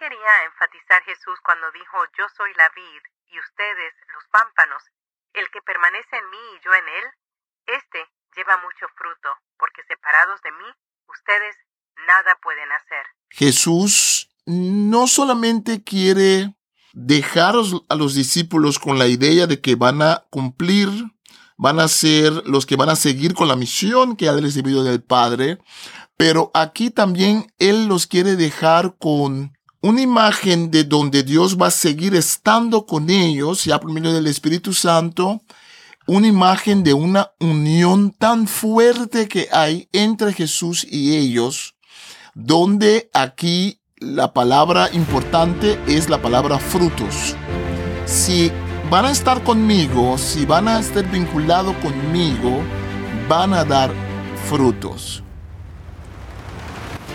quería enfatizar Jesús cuando dijo, yo soy la vid y ustedes los pámpanos. El que permanece en mí y yo en él, éste lleva mucho fruto, porque separados de mí, ustedes nada pueden hacer. Jesús no solamente quiere dejar a los discípulos con la idea de que van a cumplir, van a ser los que van a seguir con la misión que ha recibido del Padre, pero aquí también Él los quiere dejar con una imagen de donde Dios va a seguir estando con ellos, ya por medio del Espíritu Santo, una imagen de una unión tan fuerte que hay entre Jesús y ellos, donde aquí la palabra importante es la palabra frutos. Si van a estar conmigo, si van a estar vinculados conmigo, van a dar frutos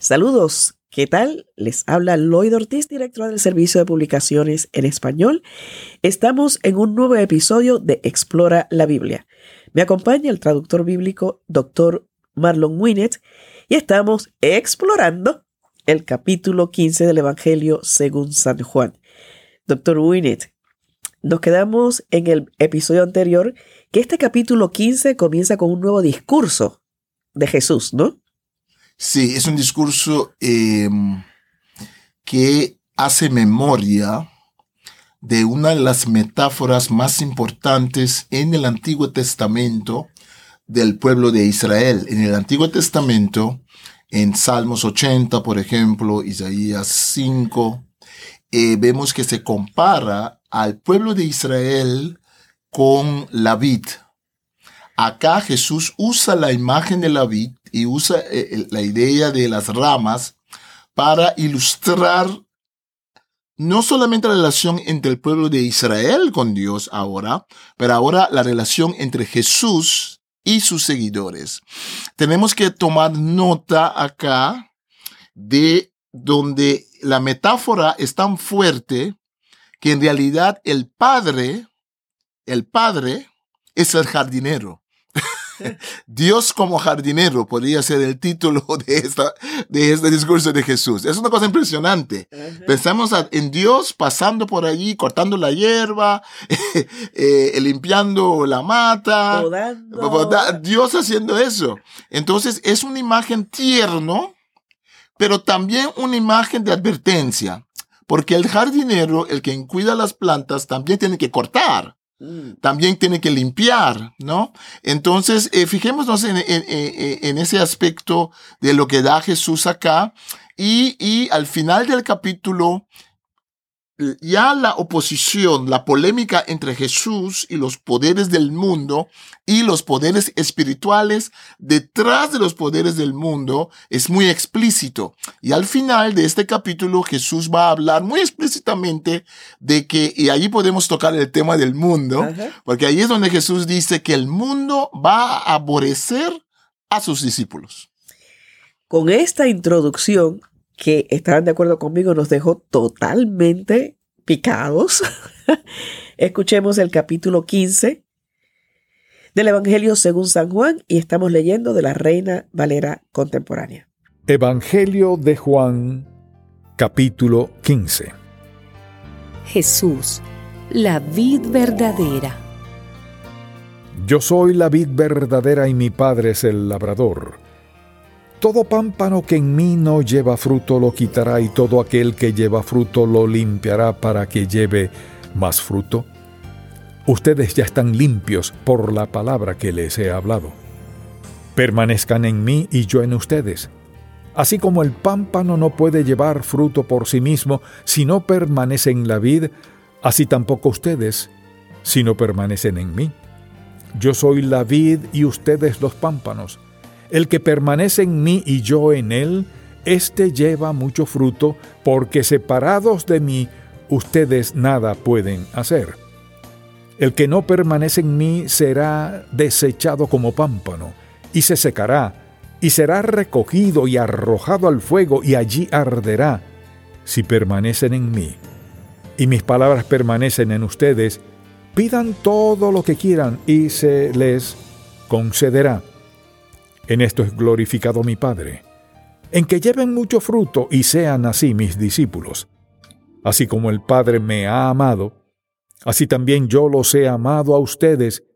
Saludos, ¿qué tal? Les habla Lloyd Ortiz, directora del Servicio de Publicaciones en Español. Estamos en un nuevo episodio de Explora la Biblia. Me acompaña el traductor bíblico Dr. Marlon Winnet y estamos explorando el capítulo 15 del Evangelio según San Juan. Doctor Winnet, nos quedamos en el episodio anterior que este capítulo 15 comienza con un nuevo discurso de Jesús, ¿no? Sí, es un discurso em, que hace memoria de una de las metáforas más importantes en el Antiguo Testamento del pueblo de Israel. En el Antiguo Testamento, en Salmos 80, por ejemplo, Isaías 5, eh, vemos que se compara al pueblo de Israel con la vid. Acá Jesús usa la imagen de la vid y usa eh, la idea de las ramas para ilustrar no solamente la relación entre el pueblo de Israel con Dios ahora, pero ahora la relación entre Jesús y sus seguidores. Tenemos que tomar nota acá de donde la metáfora es tan fuerte que en realidad el padre, el padre es el jardinero. Dios como jardinero podría ser el título de, esta, de este discurso de Jesús. Es una cosa impresionante. Pensamos en Dios pasando por allí, cortando la hierba, eh, limpiando la mata. Dios haciendo eso. Entonces es una imagen tierno, pero también una imagen de advertencia. Porque el jardinero, el que cuida las plantas, también tiene que cortar. También tiene que limpiar, ¿no? Entonces, eh, fijémonos en, en, ese aspecto de lo que da Jesús acá y, y al final del capítulo ya la oposición, la polémica entre Jesús y los poderes del mundo y los poderes espirituales detrás de los poderes del mundo es muy explícito. Y al final de este capítulo Jesús va a hablar muy explícitamente de que, y allí podemos tocar el tema del mundo, porque ahí es donde Jesús dice que el mundo va a aborrecer a sus discípulos. Con esta introducción que estarán de acuerdo conmigo, nos dejó totalmente picados. Escuchemos el capítulo 15 del Evangelio según San Juan y estamos leyendo de la Reina Valera contemporánea. Evangelio de Juan, capítulo 15. Jesús, la vid verdadera. Yo soy la vid verdadera y mi Padre es el labrador. Todo pámpano que en mí no lleva fruto lo quitará y todo aquel que lleva fruto lo limpiará para que lleve más fruto. Ustedes ya están limpios por la palabra que les he hablado. Permanezcan en mí y yo en ustedes. Así como el pámpano no puede llevar fruto por sí mismo si no permanece en la vid, así tampoco ustedes si no permanecen en mí. Yo soy la vid y ustedes los pámpanos. El que permanece en mí y yo en él, Este lleva mucho fruto, porque separados de mí, ustedes nada pueden hacer. El que no permanece en mí será desechado como pámpano, y se secará, y será recogido y arrojado al fuego, y allí arderá. Si permanecen en mí, y mis palabras permanecen en ustedes, pidan todo lo que quieran, y se les concederá. En esto es glorificado mi Padre, en que lleven mucho fruto y sean así mis discípulos. Así como el Padre me ha amado, Así también yo los he amado a ustedes,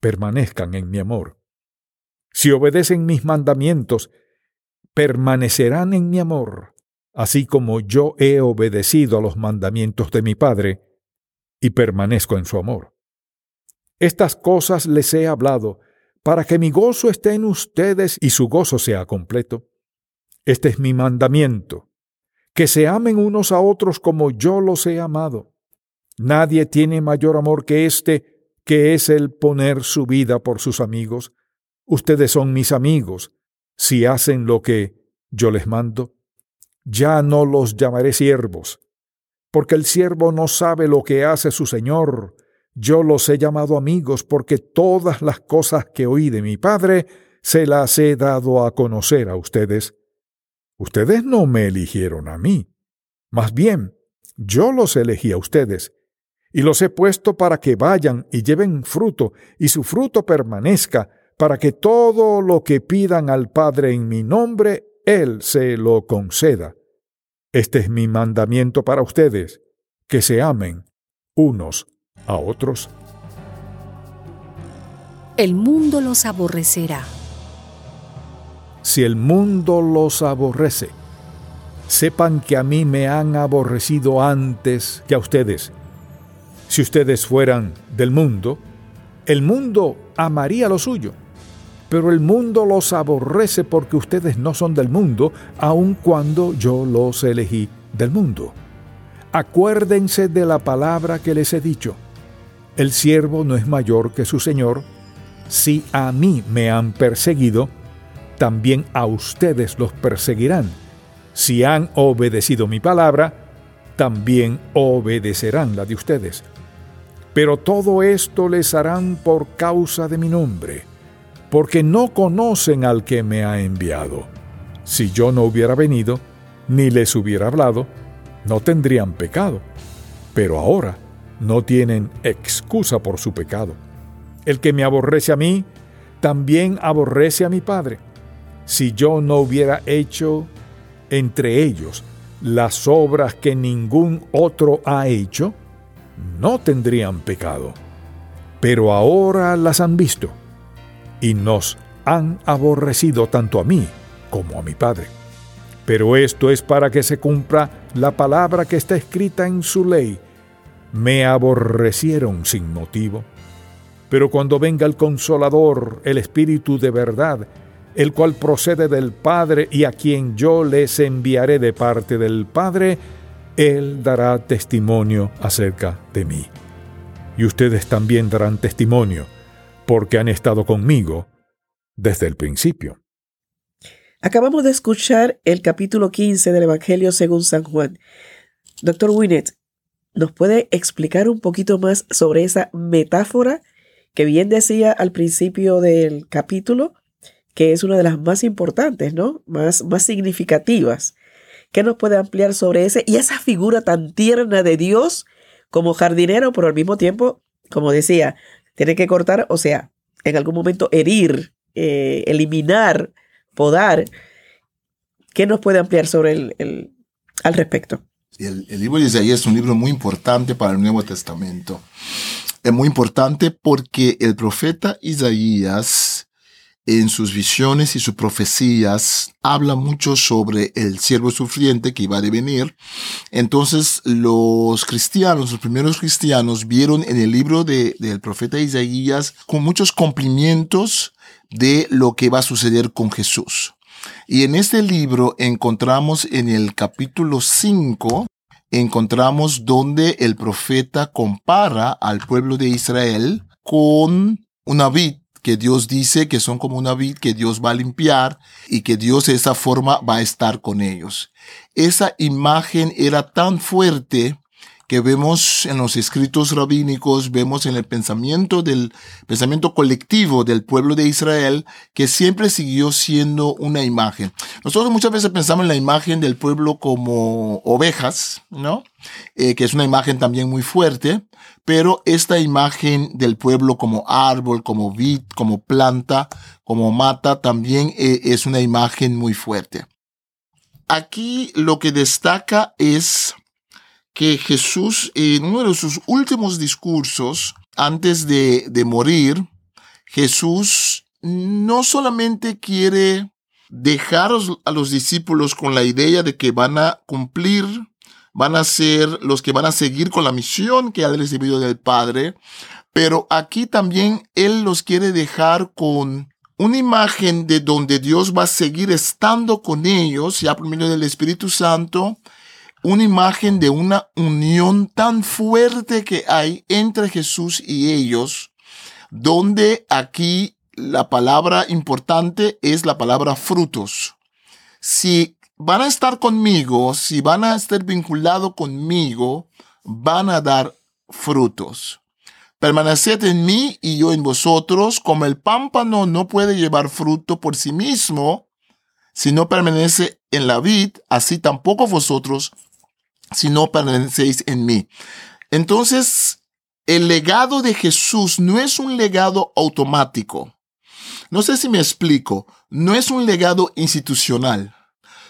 permanezcan en mi amor. Si obedecen mis mandamientos, permanecerán en mi amor, así como yo he obedecido a los mandamientos de mi Padre, y permanezco en su amor. Estas cosas les he hablado, para que mi gozo esté en ustedes y su gozo sea completo. Este es mi mandamiento, que se amen unos a otros como yo los he amado. Nadie tiene mayor amor que este, que es el poner su vida por sus amigos. Ustedes son mis amigos, si hacen lo que yo les mando. Ya no los llamaré siervos, porque el siervo no sabe lo que hace su Señor. Yo los he llamado amigos, porque todas las cosas que oí de mi Padre se las he dado a conocer a ustedes. Ustedes no me eligieron a mí. Más bien, yo los elegí a ustedes y los he puesto para que vayan y lleven fruto, y su fruto permanezca, para que todo lo que pidan al Padre en mi nombre, Él se lo conceda. Este es mi mandamiento para ustedes, que se amen unos a otros. El mundo los aborrecerá. Si el mundo los aborrece, sepan que a mí me han aborrecido antes que a ustedes. Si ustedes fueran del mundo, el mundo amaría lo suyo. Pero el mundo los aborrece porque ustedes no son del mundo, aun cuando yo los elegí del mundo. Acuérdense de la palabra que les he dicho. El siervo no es mayor que su Señor. Si a mí me han perseguido, también a ustedes los perseguirán. Si han obedecido mi palabra, también obedecerán la de ustedes. Pero todo esto les harán por causa de mi nombre, porque no conocen al que me ha enviado. Si yo no hubiera venido, ni les hubiera hablado, no tendrían pecado. Pero ahora no tienen excusa por su pecado. El que me aborrece a mí, también aborrece a mi Padre. Si yo no hubiera hecho entre ellos las obras que ningún otro ha hecho, no tendrían pecado. Pero ahora las han visto y nos han aborrecido tanto a mí como a mi Padre. Pero esto es para que se cumpla la palabra que está escrita en su ley. Me aborrecieron sin motivo. Pero cuando venga el consolador, el Espíritu de verdad, el cual procede del Padre y a quien yo les enviaré de parte del Padre, él dará testimonio acerca de mí. Y ustedes también darán testimonio, porque han estado conmigo desde el principio. Acabamos de escuchar el capítulo 15 del Evangelio según San Juan. Doctor Winnet, ¿nos puede explicar un poquito más sobre esa metáfora que bien decía al principio del capítulo, que es una de las más importantes, ¿no? Más, más significativas ¿Qué nos puede ampliar sobre ese y esa figura tan tierna de Dios como jardinero, pero al mismo tiempo, como decía, tiene que cortar, o sea, en algún momento herir, eh, eliminar, podar? ¿Qué nos puede ampliar sobre el, al respecto? El, libro de Isaías es un libro muy importante para el Nuevo Testamento. Es muy importante porque el profeta Isaías en sus visiones y sus profecías habla mucho sobre el siervo sufriente que iba a devenir. Entonces los cristianos, los primeros cristianos, vieron en el libro de, del profeta Isaías con muchos cumplimientos de lo que va a suceder con Jesús. Y en este libro encontramos en el capítulo 5, encontramos donde el profeta compara al pueblo de Israel con una vid que Dios dice que son como una vid que Dios va a limpiar y que Dios de esa forma va a estar con ellos. Esa imagen era tan fuerte que vemos en los escritos rabínicos, vemos en el pensamiento del pensamiento colectivo del pueblo de Israel, que siempre siguió siendo una imagen. Nosotros muchas veces pensamos en la imagen del pueblo como ovejas, ¿no? Eh, que es una imagen también muy fuerte, pero esta imagen del pueblo como árbol, como vid, como planta, como mata, también eh, es una imagen muy fuerte. Aquí lo que destaca es que Jesús en uno de sus últimos discursos, antes de, de morir, Jesús no solamente quiere dejar a los discípulos con la idea de que van a cumplir, van a ser los que van a seguir con la misión que ha recibido del Padre, pero aquí también Él los quiere dejar con una imagen de donde Dios va a seguir estando con ellos, ya por medio del Espíritu Santo, una imagen de una unión tan fuerte que hay entre Jesús y ellos, donde aquí la palabra importante es la palabra frutos. Si van a estar conmigo, si van a estar vinculados conmigo, van a dar frutos. Permaneced en mí y yo en vosotros, como el pámpano no puede llevar fruto por sí mismo, si no permanece en la vid, así tampoco vosotros si no permanecéis en mí. Entonces, el legado de Jesús no es un legado automático. No sé si me explico. No es un legado institucional.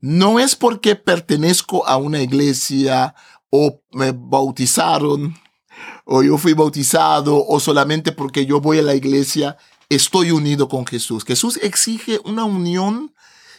No es porque pertenezco a una iglesia o me bautizaron o yo fui bautizado o solamente porque yo voy a la iglesia estoy unido con Jesús. Jesús exige una unión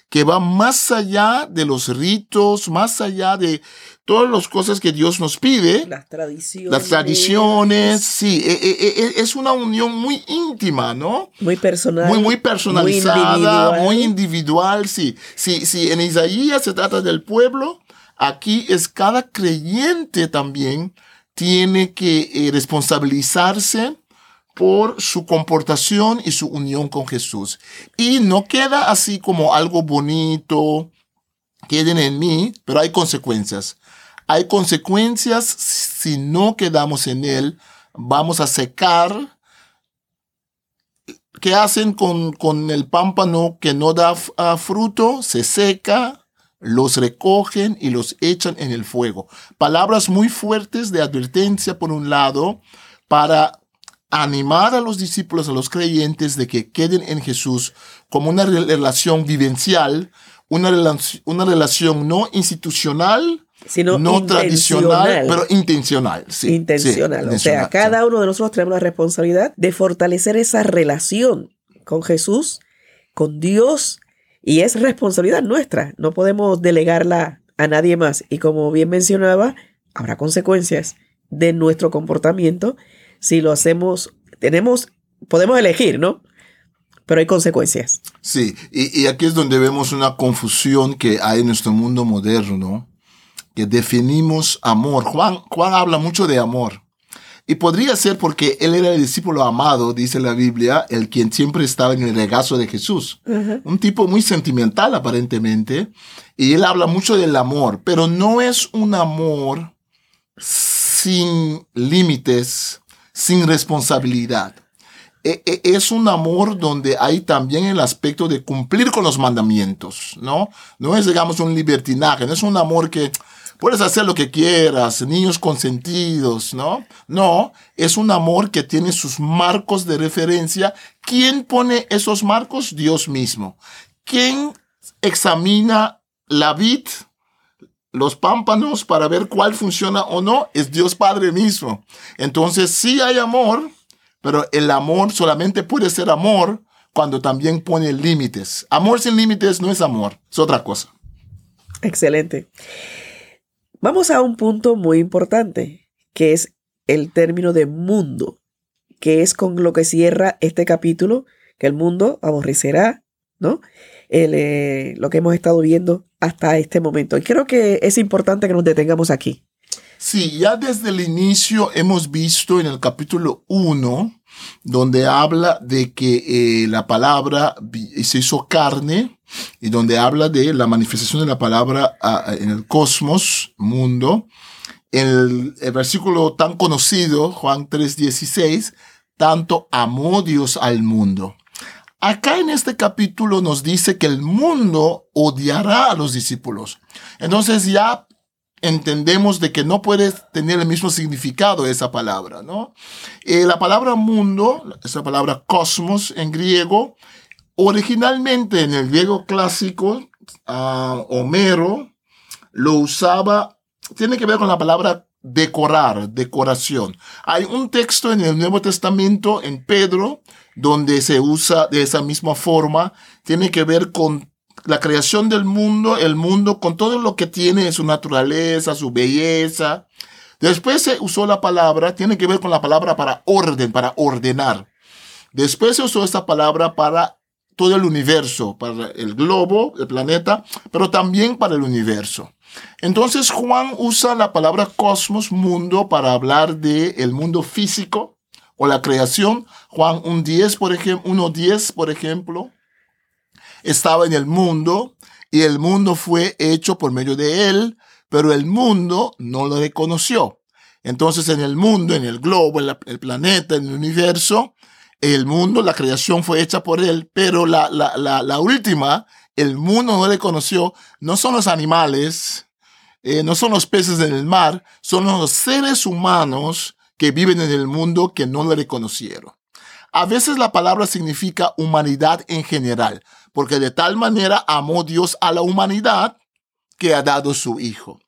que va más allá de los ritos, más allá de todas las cosas que Dios nos pide. Las tradiciones. Las tradiciones, sí, e, e, e, es una unión muy íntima, ¿no? Muy personal. Muy, muy personalizada, muy individual, sí. Sí, sí, en Isaías se trata del pueblo, aquí es cada creyente también tiene que eh, responsabilizarse por su comportación y su unión con Jesús. Y no queda así como algo bonito, queden en mí, pero hay consecuencias. Hay consecuencias si no quedamos en Él, vamos a secar. ¿Qué hacen con, con el pámpano que no da ah, fruto? Se seca, los recogen y los echan en el fuego. Palabras muy fuertes de advertencia por un lado para animar a los discípulos, a los creyentes, de que queden en Jesús como una relación vivencial, una, una relación no institucional, sino no tradicional, pero intencional. Sí, intencional. o sea, cada uno de nosotros tenemos la responsabilidad de fortalecer esa relación con Jesús, con Dios, y es responsabilidad nuestra. No podemos delegarla a nadie más. Y como bien mencionaba, habrá consecuencias de nuestro comportamiento si lo hacemos, tenemos, podemos elegir, ¿no? Pero hay consecuencias. Sí, y, aquí es donde vemos una confusión que hay en nuestro mundo moderno, que definimos amor. Juan, Juan habla mucho de amor. Y podría ser porque él era el discípulo amado, dice la Biblia, el quien siempre estaba en el regazo de Jesús. Un tipo muy sentimental aparentemente. Y él habla mucho del amor, pero no es un amor sin límites, sin responsabilidad. E, e, es un amor donde hay también el aspecto de cumplir con los mandamientos, ¿no? No es, digamos, un libertinaje, no es un amor que puedes hacer lo que quieras, niños consentidos, ¿no? No, es un amor que tiene sus marcos de referencia. ¿Quién pone esos marcos? Dios mismo. ¿Quién examina la vid? Los pámpanos para ver cuál funciona o no es Dios Padre mismo. Entonces sí hay amor, pero el amor solamente puede ser amor cuando también pone límites. Amor sin límites no es amor, es otra cosa. Excelente. Vamos a un punto muy importante, que es el término de mundo, que es con lo que cierra este capítulo, que el mundo aborrecerá, ¿no? Eh, lo que hemos estado viendo hasta este momento. Y creo que es importante que nos detengamos aquí. Sí, ya desde el inicio hemos visto en el capítulo 1, donde habla de que eh, la palabra se hizo carne y donde habla de la manifestación de la palabra en el cosmos, mundo. El, el versículo tan conocido, Juan 3:16, tanto amó Dios al mundo. Acá en este capítulo nos dice que el mundo odiará a los discípulos. Entonces ya entendemos de que no puede tener el mismo significado esa palabra, ¿no? Eh, la palabra mundo, esa palabra cosmos en griego, originalmente en el griego clásico, uh, Homero lo usaba, tiene que ver con la palabra decorar, decoración. Hay un texto en el Nuevo Testamento, en Pedro, donde se usa de esa misma forma, tiene que ver con la creación del mundo, el mundo con todo lo que tiene, su naturaleza, su belleza. Después se usó la palabra, tiene que ver con la palabra para orden, para ordenar. Después se usó esta palabra para todo el universo, para el globo, el planeta, pero también para el universo. Entonces Juan usa la palabra cosmos, mundo, para hablar de el mundo físico o la creación. Juan 1.10, por ejemplo, 1.10, por ejemplo estaba en el mundo y el mundo fue hecho por medio de él, pero el mundo no lo reconoció. Entonces en el mundo, en el globo, en el planeta, en el universo, el mundo, la creación fue hecha por él, pero la, la, la, última, el mundo no le conoció, no son los animales, eh, no son los peces en el mar, son los seres humanos que viven en el mundo que no lo reconocieron. A veces la palabra significa humanidad en general, porque de tal manera amó Dios a la humanidad que ha dado su Hijo.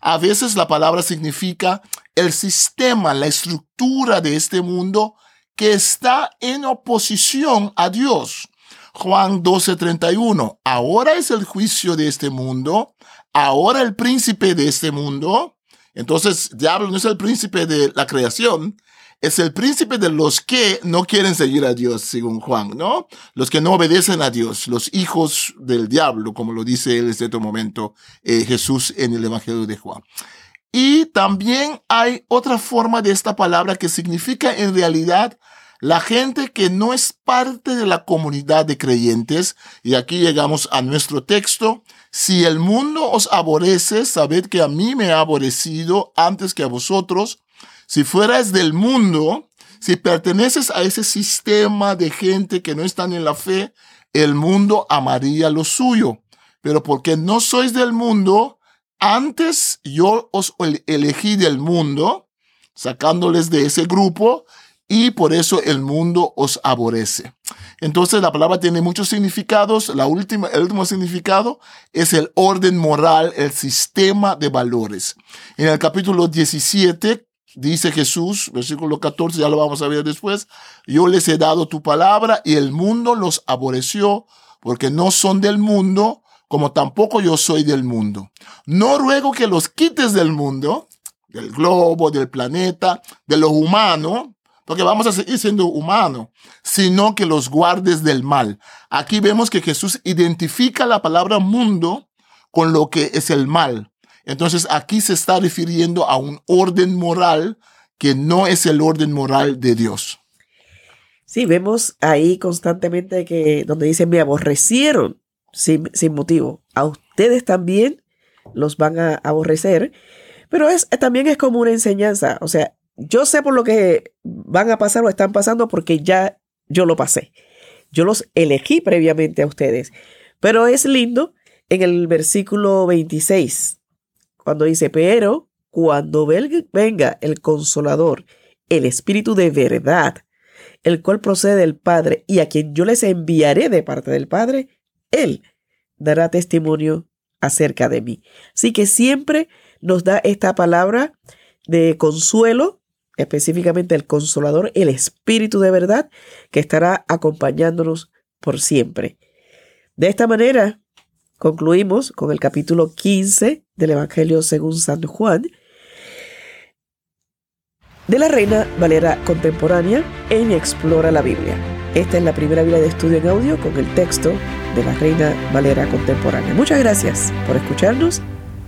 A veces la palabra significa el sistema, la estructura de este mundo que está en oposición a Dios. Juan 12:31, ahora es el juicio de este mundo, ahora el príncipe de este mundo. Entonces, diablo no es el príncipe de la creación, es el príncipe de los que no quieren seguir a Dios, según Juan, ¿no? Los que no obedecen a Dios, los hijos del diablo, como lo dice él en este momento eh, Jesús en el Evangelio de Juan. Y también hay otra forma de esta palabra que significa en realidad la gente que no es parte de la comunidad de creyentes. Y aquí llegamos a nuestro texto. Si el mundo os aborrece, sabed que a mí me ha aborrecido antes que a vosotros. Si fueras del mundo, si perteneces a ese sistema de gente que no están en la fe, el mundo amaría lo suyo. Pero porque no sois del mundo, antes yo os elegí del mundo, sacándoles de ese grupo, y por eso el mundo os aborrece. Entonces la palabra tiene muchos significados. La última, el último significado es el orden moral, el sistema de valores. En el capítulo 17 Dice Jesús, versículo 14, ya lo vamos a ver después, yo les he dado tu palabra y el mundo los aborreció porque no son del mundo, como tampoco yo soy del mundo. No ruego que los quites del mundo, del globo, del planeta, de lo humano, porque vamos a seguir siendo humanos, sino que los guardes del mal. Aquí vemos que Jesús identifica la palabra mundo con lo que es el mal. Entonces aquí se está refiriendo a un orden moral que no es el orden moral de Dios. Sí, vemos ahí constantemente que donde dice me aborrecieron sin, sin motivo. A ustedes también los van a aborrecer, pero es, también es como una enseñanza. O sea, yo sé por lo que van a pasar o están pasando porque ya yo lo pasé. Yo los elegí previamente a ustedes. Pero es lindo en el versículo 26 cuando dice, pero cuando venga el consolador, el Espíritu de verdad, el cual procede del Padre y a quien yo les enviaré de parte del Padre, Él dará testimonio acerca de mí. Así que siempre nos da esta palabra de consuelo, específicamente el consolador, el Espíritu de verdad, que estará acompañándonos por siempre. De esta manera, concluimos con el capítulo 15 del Evangelio según San Juan, de la Reina Valera Contemporánea en Explora la Biblia. Esta es la primera Biblia de estudio en audio con el texto de la Reina Valera Contemporánea. Muchas gracias por escucharnos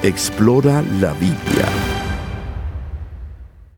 Explora la Biblia